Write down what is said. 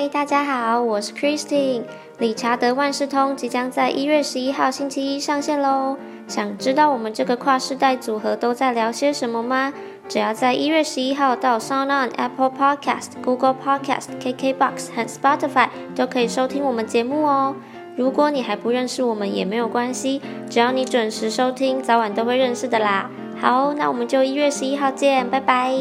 嗨，大家好，我是 Christine。理查德万事通即将在一月十一号星期一上线喽。想知道我们这个跨世代组合都在聊些什么吗？只要在一月十一号到 SoundOn、Apple Podcast、Google Podcast、KKBox 和 Spotify 都可以收听我们节目哦。如果你还不认识我们也没有关系，只要你准时收听，早晚都会认识的啦。好，那我们就一月十一号见，拜拜。